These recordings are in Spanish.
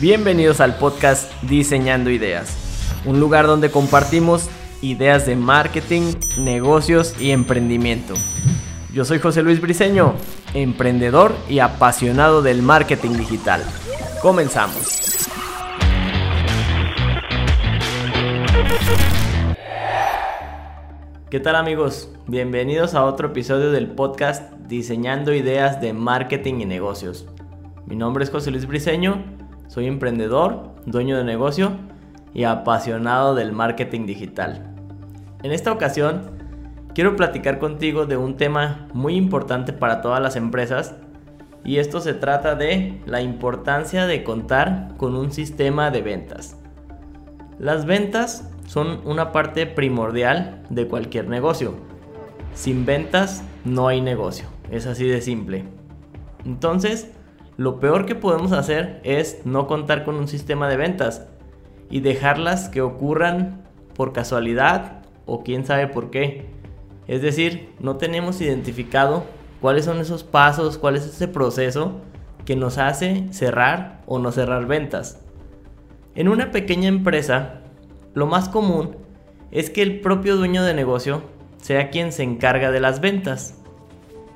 Bienvenidos al podcast Diseñando Ideas, un lugar donde compartimos ideas de marketing, negocios y emprendimiento. Yo soy José Luis Briseño, emprendedor y apasionado del marketing digital. Comenzamos. ¿Qué tal amigos? Bienvenidos a otro episodio del podcast Diseñando Ideas de Marketing y Negocios. Mi nombre es José Luis Briseño soy emprendedor, dueño de negocio y apasionado del marketing digital. En esta ocasión, quiero platicar contigo de un tema muy importante para todas las empresas y esto se trata de la importancia de contar con un sistema de ventas. Las ventas son una parte primordial de cualquier negocio. Sin ventas no hay negocio, es así de simple. Entonces, lo peor que podemos hacer es no contar con un sistema de ventas y dejarlas que ocurran por casualidad o quién sabe por qué. Es decir, no tenemos identificado cuáles son esos pasos, cuál es ese proceso que nos hace cerrar o no cerrar ventas. En una pequeña empresa, lo más común es que el propio dueño de negocio sea quien se encarga de las ventas.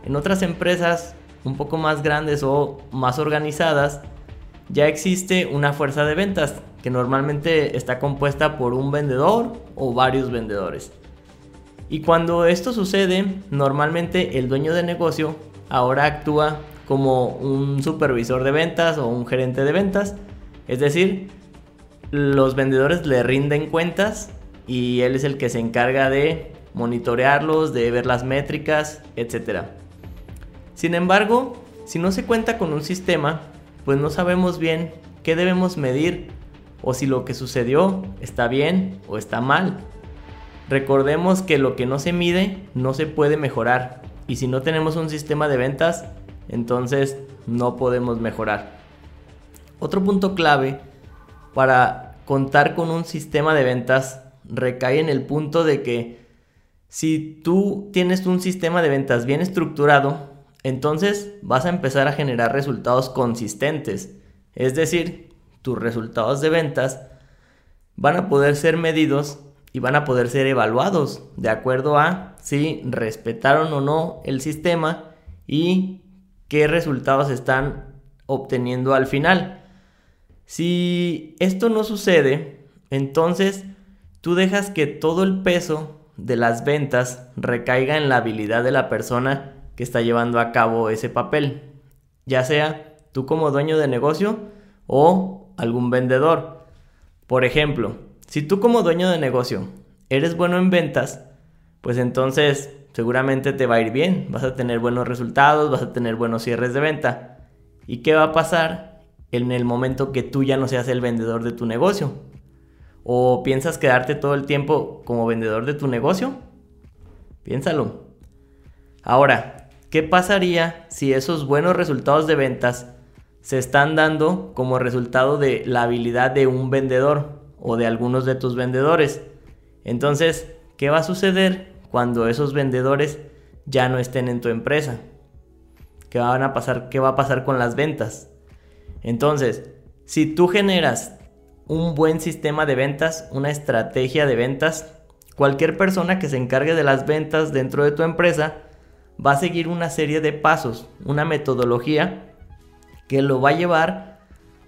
En otras empresas un poco más grandes o más organizadas, ya existe una fuerza de ventas que normalmente está compuesta por un vendedor o varios vendedores. Y cuando esto sucede, normalmente el dueño de negocio ahora actúa como un supervisor de ventas o un gerente de ventas. Es decir, los vendedores le rinden cuentas y él es el que se encarga de monitorearlos, de ver las métricas, etcétera. Sin embargo, si no se cuenta con un sistema, pues no sabemos bien qué debemos medir o si lo que sucedió está bien o está mal. Recordemos que lo que no se mide no se puede mejorar y si no tenemos un sistema de ventas, entonces no podemos mejorar. Otro punto clave para contar con un sistema de ventas recae en el punto de que si tú tienes un sistema de ventas bien estructurado, entonces vas a empezar a generar resultados consistentes. Es decir, tus resultados de ventas van a poder ser medidos y van a poder ser evaluados de acuerdo a si respetaron o no el sistema y qué resultados están obteniendo al final. Si esto no sucede, entonces tú dejas que todo el peso de las ventas recaiga en la habilidad de la persona que está llevando a cabo ese papel, ya sea tú como dueño de negocio o algún vendedor. Por ejemplo, si tú como dueño de negocio eres bueno en ventas, pues entonces seguramente te va a ir bien, vas a tener buenos resultados, vas a tener buenos cierres de venta. ¿Y qué va a pasar en el momento que tú ya no seas el vendedor de tu negocio? ¿O piensas quedarte todo el tiempo como vendedor de tu negocio? Piénsalo. Ahora, ¿Qué pasaría si esos buenos resultados de ventas se están dando como resultado de la habilidad de un vendedor o de algunos de tus vendedores? Entonces, ¿qué va a suceder cuando esos vendedores ya no estén en tu empresa? ¿Qué, van a pasar, qué va a pasar con las ventas? Entonces, si tú generas un buen sistema de ventas, una estrategia de ventas, cualquier persona que se encargue de las ventas dentro de tu empresa va a seguir una serie de pasos, una metodología que lo va a llevar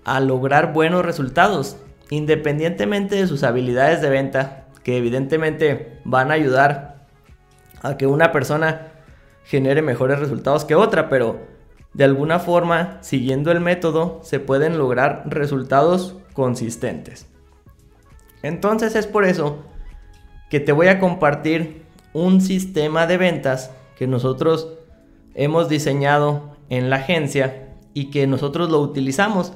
a lograr buenos resultados, independientemente de sus habilidades de venta, que evidentemente van a ayudar a que una persona genere mejores resultados que otra, pero de alguna forma, siguiendo el método, se pueden lograr resultados consistentes. Entonces es por eso que te voy a compartir un sistema de ventas que nosotros hemos diseñado en la agencia y que nosotros lo utilizamos.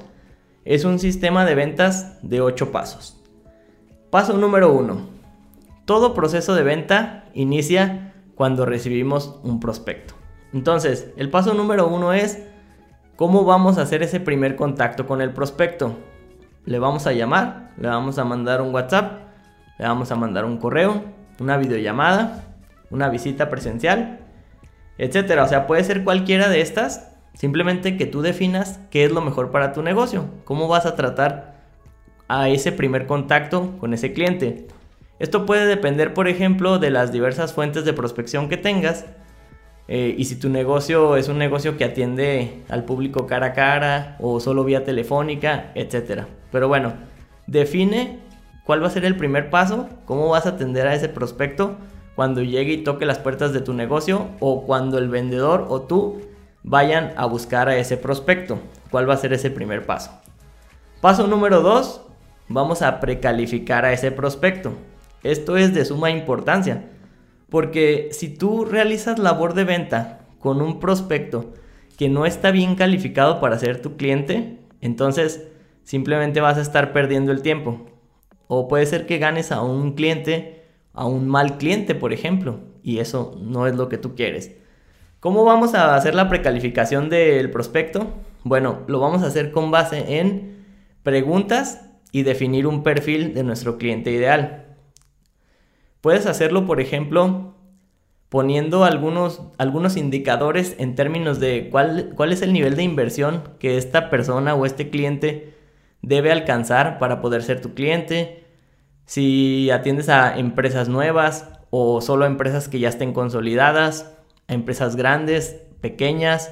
Es un sistema de ventas de 8 pasos. Paso número 1. Todo proceso de venta inicia cuando recibimos un prospecto. Entonces, el paso número 1 es cómo vamos a hacer ese primer contacto con el prospecto. Le vamos a llamar, le vamos a mandar un WhatsApp, le vamos a mandar un correo, una videollamada, una visita presencial etcétera. O sea, puede ser cualquiera de estas Simplemente que tú definas qué es lo mejor para tu negocio, cómo vas a tratar a ese primer contacto con ese cliente. Esto puede depender, por ejemplo, de las diversas fuentes de prospección que tengas. Eh, y si tu negocio es un negocio que atiende al público cara a cara o solo vía telefónica, etc. Pero bueno, define cuál va a ser el primer paso, cómo vas a atender a ese prospecto cuando llegue y toque las puertas de tu negocio o cuando el vendedor o tú vayan a buscar a ese prospecto. ¿Cuál va a ser ese primer paso? Paso número 2, vamos a precalificar a ese prospecto. Esto es de suma importancia, porque si tú realizas labor de venta con un prospecto que no está bien calificado para ser tu cliente, entonces simplemente vas a estar perdiendo el tiempo. O puede ser que ganes a un cliente, a un mal cliente, por ejemplo, y eso no es lo que tú quieres. ¿Cómo vamos a hacer la precalificación del prospecto? Bueno, lo vamos a hacer con base en preguntas y definir un perfil de nuestro cliente ideal. Puedes hacerlo, por ejemplo, poniendo algunos, algunos indicadores en términos de cuál, cuál es el nivel de inversión que esta persona o este cliente debe alcanzar para poder ser tu cliente. Si atiendes a empresas nuevas o solo a empresas que ya estén consolidadas a empresas grandes, pequeñas,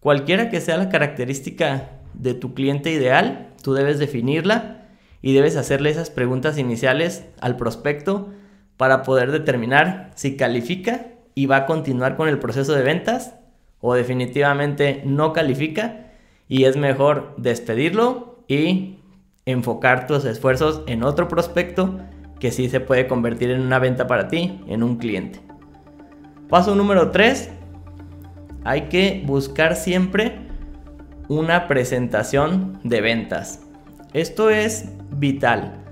cualquiera que sea la característica de tu cliente ideal, tú debes definirla y debes hacerle esas preguntas iniciales al prospecto para poder determinar si califica y va a continuar con el proceso de ventas o definitivamente no califica y es mejor despedirlo y enfocar tus esfuerzos en otro prospecto que sí se puede convertir en una venta para ti, en un cliente. Paso número 3. Hay que buscar siempre una presentación de ventas. Esto es vital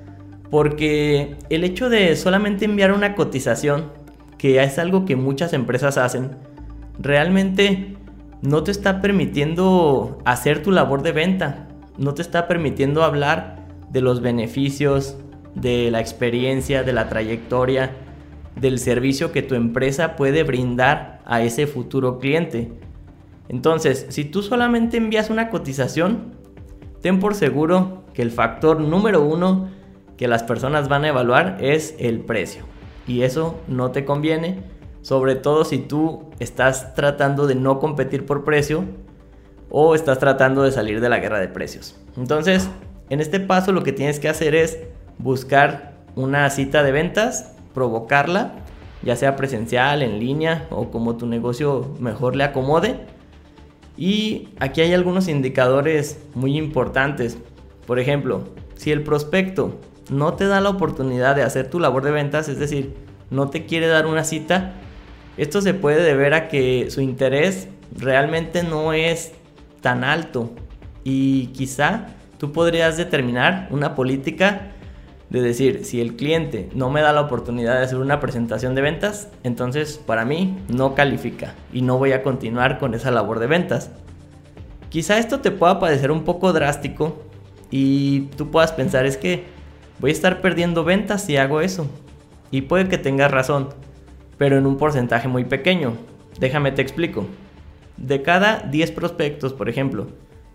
porque el hecho de solamente enviar una cotización, que es algo que muchas empresas hacen, realmente no te está permitiendo hacer tu labor de venta, no te está permitiendo hablar de los beneficios, de la experiencia, de la trayectoria, del servicio que tu empresa puede brindar a ese futuro cliente. Entonces, si tú solamente envías una cotización, ten por seguro que el factor número uno que las personas van a evaluar es el precio. Y eso no te conviene, sobre todo si tú estás tratando de no competir por precio o estás tratando de salir de la guerra de precios. Entonces, en este paso lo que tienes que hacer es buscar una cita de ventas provocarla, ya sea presencial, en línea o como tu negocio mejor le acomode. Y aquí hay algunos indicadores muy importantes. Por ejemplo, si el prospecto no te da la oportunidad de hacer tu labor de ventas, es decir, no te quiere dar una cita, esto se puede deber a que su interés realmente no es tan alto y quizá tú podrías determinar una política de decir, si el cliente no me da la oportunidad de hacer una presentación de ventas, entonces para mí no califica y no voy a continuar con esa labor de ventas. Quizá esto te pueda parecer un poco drástico y tú puedas pensar es que voy a estar perdiendo ventas si hago eso. Y puede que tengas razón, pero en un porcentaje muy pequeño. Déjame te explico. De cada 10 prospectos, por ejemplo,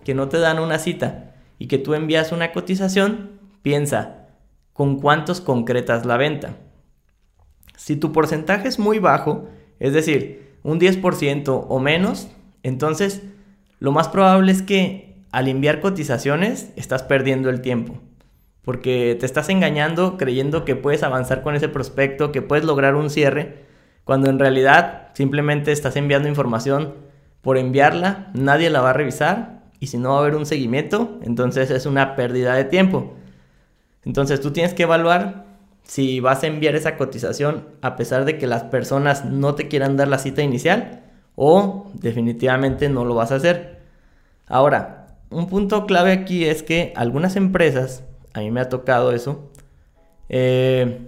que no te dan una cita y que tú envías una cotización, piensa, con cuántos concretas la venta. Si tu porcentaje es muy bajo, es decir, un 10% o menos, entonces lo más probable es que al enviar cotizaciones estás perdiendo el tiempo. Porque te estás engañando creyendo que puedes avanzar con ese prospecto, que puedes lograr un cierre, cuando en realidad simplemente estás enviando información por enviarla, nadie la va a revisar y si no va a haber un seguimiento, entonces es una pérdida de tiempo. Entonces tú tienes que evaluar si vas a enviar esa cotización a pesar de que las personas no te quieran dar la cita inicial o definitivamente no lo vas a hacer. Ahora, un punto clave aquí es que algunas empresas, a mí me ha tocado eso, eh,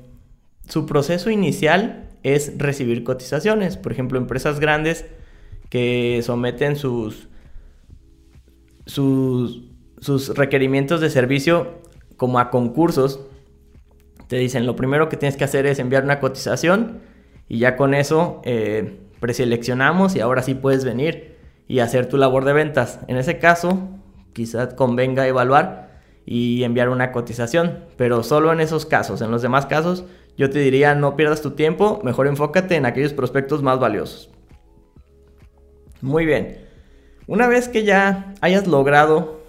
su proceso inicial es recibir cotizaciones. Por ejemplo, empresas grandes que someten sus, sus, requerimientos de servicio como a concursos, te dicen lo primero que tienes que hacer es enviar una cotización y ya con eso eh, preseleccionamos y ahora sí puedes venir y hacer tu labor de ventas. En ese caso, quizás convenga evaluar y enviar una cotización, pero solo en esos casos. En los demás casos, yo te diría no pierdas tu tiempo, mejor enfócate en aquellos prospectos más valiosos. Muy bien. Una vez que ya hayas logrado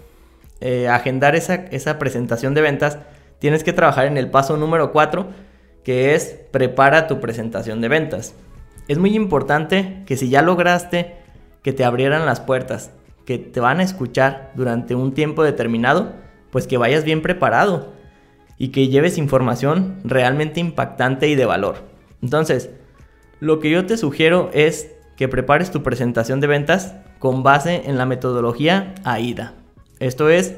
eh, agendar esa, esa presentación de ventas, tienes que trabajar en el paso número 4, que es prepara tu presentación de ventas. Es muy importante que si ya lograste que te abrieran las puertas, que te van a escuchar durante un tiempo determinado, pues que vayas bien preparado y que lleves información realmente impactante y de valor. Entonces, lo que yo te sugiero es que prepares tu presentación de ventas con base en la metodología AIDA. Esto es,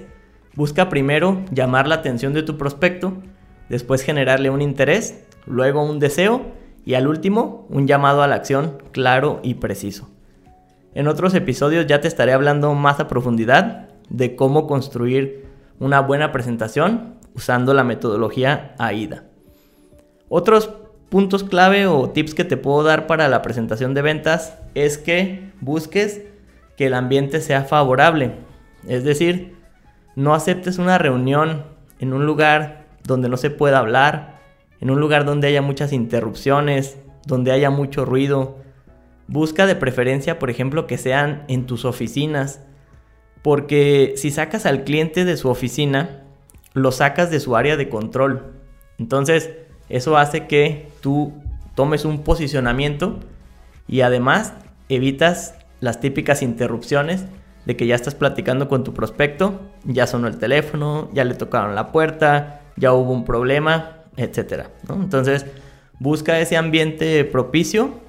busca primero llamar la atención de tu prospecto, después generarle un interés, luego un deseo y al último un llamado a la acción claro y preciso. En otros episodios ya te estaré hablando más a profundidad de cómo construir una buena presentación usando la metodología AIDA. Otros puntos clave o tips que te puedo dar para la presentación de ventas es que busques que el ambiente sea favorable. Es decir, no aceptes una reunión en un lugar donde no se pueda hablar, en un lugar donde haya muchas interrupciones, donde haya mucho ruido. Busca de preferencia, por ejemplo, que sean en tus oficinas, porque si sacas al cliente de su oficina, lo sacas de su área de control. Entonces, eso hace que tú tomes un posicionamiento y además evitas las típicas interrupciones de que ya estás platicando con tu prospecto, ya sonó el teléfono, ya le tocaron la puerta, ya hubo un problema, etc. Entonces, busca ese ambiente propicio,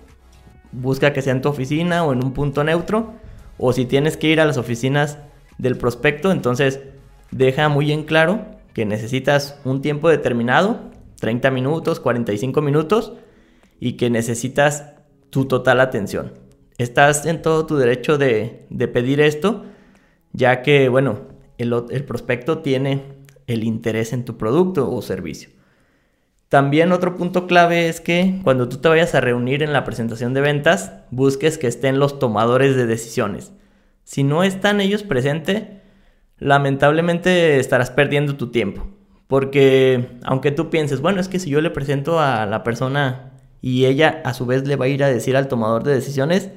busca que sea en tu oficina o en un punto neutro, o si tienes que ir a las oficinas del prospecto, entonces deja muy en claro que necesitas un tiempo determinado, 30 minutos, 45 minutos, y que necesitas tu total atención. Estás en todo tu derecho de, pedir esto, ya que, bueno, el, el prospecto tiene el interés en tu producto o servicio. También otro punto clave es que cuando tú te vayas a reunir en la presentación de ventas, busques que estén los tomadores de decisiones. Si no están ellos presentes, lamentablemente estarás perdiendo tu tiempo. Porque aunque tú pienses, bueno, es que si yo le presento a la persona y ella a su vez le va a ir a decir al tomador de decisiones,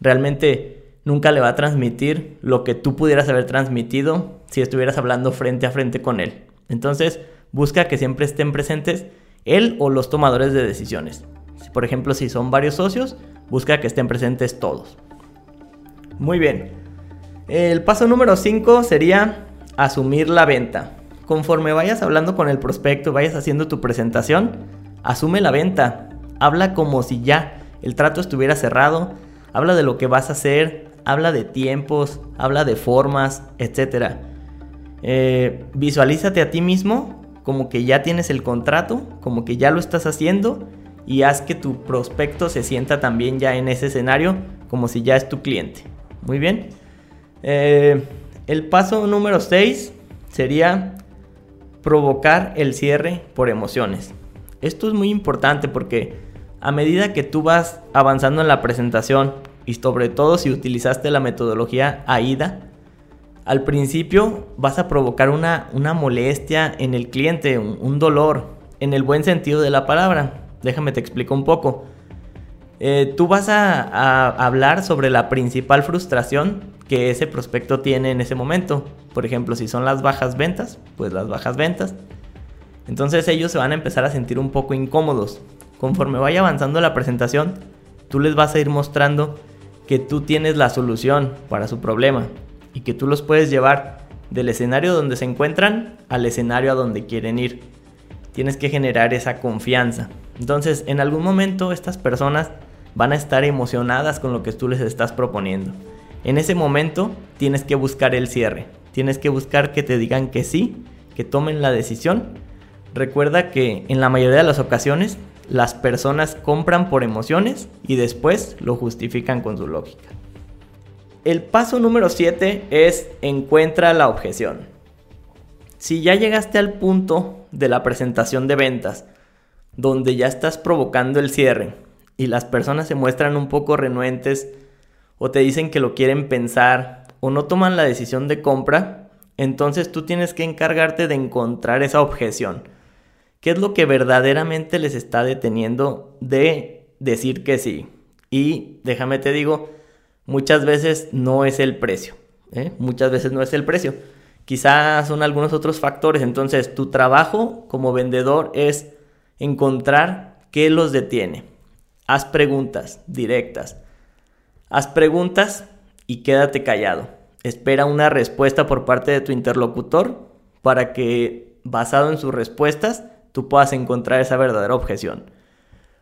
realmente nunca le va a transmitir lo que tú pudieras haber transmitido si estuvieras hablando frente a frente con él. Entonces, busca que siempre estén presentes él o los tomadores de decisiones. Por ejemplo, si son varios socios, busca que estén presentes todos. Muy bien. El paso número 5 sería asumir la venta. Conforme vayas hablando con el prospecto, vayas haciendo tu presentación, asume la venta. Habla como si ya el trato estuviera cerrado, habla de lo que vas a hacer, habla de tiempos, habla de formas, etc. Eh, visualízate a ti mismo como que ya tienes el contrato, como que ya lo estás haciendo y haz que tu prospecto se sienta también ya en ese escenario como si ya es tu cliente. Muy bien. Eh, el paso número 6 sería provocar el cierre por emociones. Esto es muy importante porque a medida que tú vas avanzando en la presentación y sobre todo si utilizaste la metodología AIDA, al principio vas a provocar una, una molestia en el cliente, un, dolor, en el buen sentido de la palabra. Déjame te explico un poco. Eh, tú vas a, hablar sobre la principal frustración que ese prospecto tiene en ese momento. Por ejemplo, si son las bajas ventas, pues las bajas ventas. Entonces ellos se van a empezar a sentir un poco incómodos. Conforme vaya avanzando la presentación, tú les vas a ir mostrando que tú tienes la solución para su problema y que tú los puedes llevar del escenario donde se encuentran al escenario a donde quieren ir. Tienes que generar esa confianza. Entonces, en algún momento estas personas van a estar emocionadas con lo que tú les estás proponiendo. En ese momento tienes que buscar el cierre. Tienes que buscar que te digan que sí, que tomen la decisión. Recuerda que en la mayoría de las ocasiones las personas compran por emociones y después lo justifican con su lógica. El paso número 7 es encuentra la objeción. Si ya llegaste al punto de la presentación de ventas, donde ya estás provocando el cierre y las personas se muestran un poco renuentes o te dicen que lo quieren pensar o no toman la decisión de compra, entonces tú tienes que encargarte de encontrar esa objeción. ¿Qué es lo que verdaderamente les está deteniendo de decir que sí? Y déjame te digo, muchas veces no es el precio. ¿eh? Muchas veces no es el precio. Quizás son algunos otros factores. Entonces, tu trabajo como vendedor es encontrar qué los detiene. Haz preguntas directas. Haz preguntas y quédate callado. Espera una respuesta por parte de tu interlocutor para que, basado en sus respuestas, tú puedas encontrar esa verdadera objeción.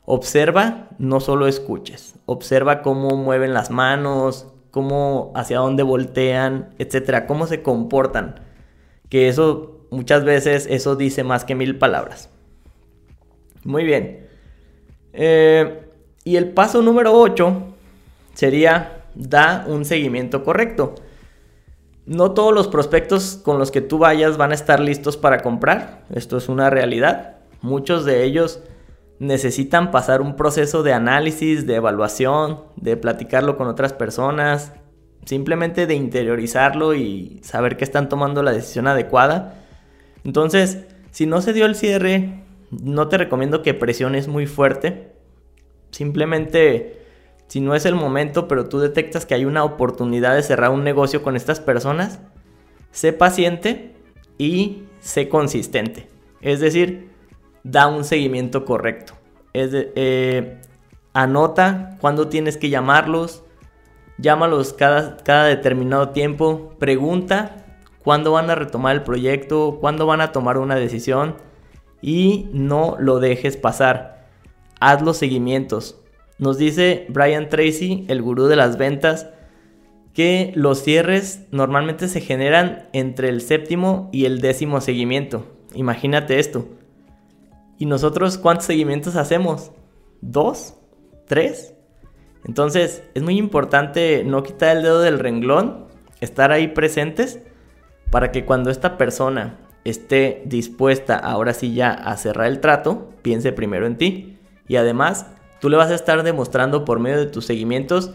Observa, no solo escuches. Observa cómo mueven las manos, cómo hacia dónde voltean, etcétera, cómo se comportan. Que eso muchas veces eso dice más que mil palabras. Muy bien. Eh, y el paso número 8 sería da un seguimiento correcto. No todos los prospectos con los que tú vayas van a estar listos para comprar. Esto es una realidad. Muchos de ellos necesitan pasar un proceso de análisis, de evaluación, de platicarlo con otras personas, simplemente de interiorizarlo y saber que están tomando la decisión adecuada. Entonces, si no se dio el cierre, no te recomiendo que presiones muy fuerte. Simplemente, si no es el momento, pero tú detectas que hay una oportunidad de cerrar un negocio con estas personas, sé paciente y sé consistente. Es decir, da un seguimiento correcto. Es eh, anota cuándo tienes que llamarlos, llámalos cada determinado tiempo, pregunta cuándo van a retomar el proyecto, cuándo van a tomar una decisión y no lo dejes pasar. Haz los seguimientos. Nos dice Brian Tracy, el gurú de las ventas, que los cierres normalmente se generan entre el séptimo y el décimo seguimiento. Imagínate esto. ¿Y nosotros cuántos seguimientos hacemos? ¿Dos? ¿Tres? Entonces es muy importante no quitar el dedo del renglón, estar ahí presentes para que cuando esta persona esté dispuesta ahora sí ya a cerrar el trato, piense primero en ti. Y además, tú le vas a estar demostrando por medio de tus seguimientos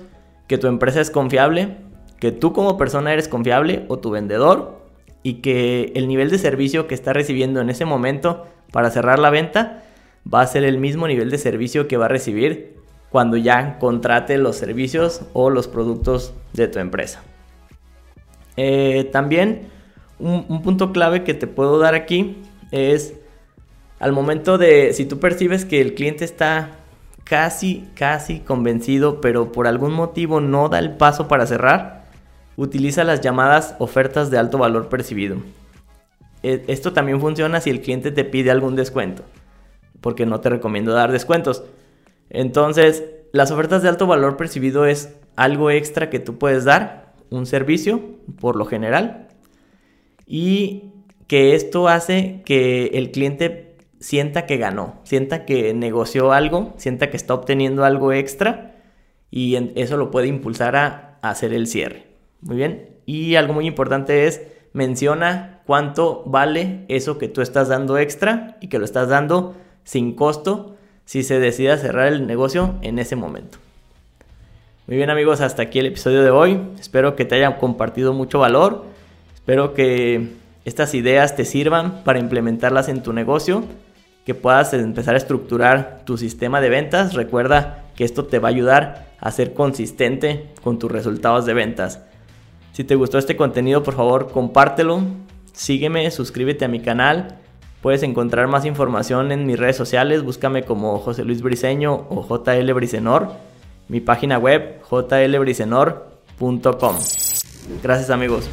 que tu empresa es confiable, que tú como persona eres confiable o tu vendedor y que el nivel de servicio que está recibiendo en ese momento para cerrar la venta va a ser el mismo nivel de servicio que va a recibir cuando ya contrate los servicios o los productos de tu empresa. Eh, también un, un punto clave que te puedo dar aquí es al momento de si tú percibes que el cliente está casi, casi convencido, pero por algún motivo no da el paso para cerrar, utiliza las llamadas ofertas de alto valor percibido. E, esto también funciona si el cliente te pide algún descuento, porque no te recomiendo dar descuentos. Entonces, las ofertas de alto valor percibido es algo extra que tú puedes dar, un servicio, por lo general, y que esto hace que el cliente sienta que ganó, sienta que negoció algo, sienta que está obteniendo algo extra y eso lo puede impulsar a hacer el cierre. Muy bien. Y algo muy importante es menciona cuánto vale eso que tú estás dando extra y que lo estás dando sin costo si se decide cerrar el negocio en ese momento. Muy bien amigos, hasta aquí el episodio de hoy. Espero que te haya compartido mucho valor. Espero que estas ideas te sirvan para implementarlas en tu negocio, que puedas empezar a estructurar tu sistema de ventas. Recuerda que esto te va a ayudar a ser consistente con tus resultados de ventas. Si te gustó este contenido, por favor, compártelo, sígueme, suscríbete a mi canal. Puedes encontrar más información en mis redes sociales, búscame como José Luis Briseño o JL Bricenor, mi página web jlbricenor.com. Gracias amigos.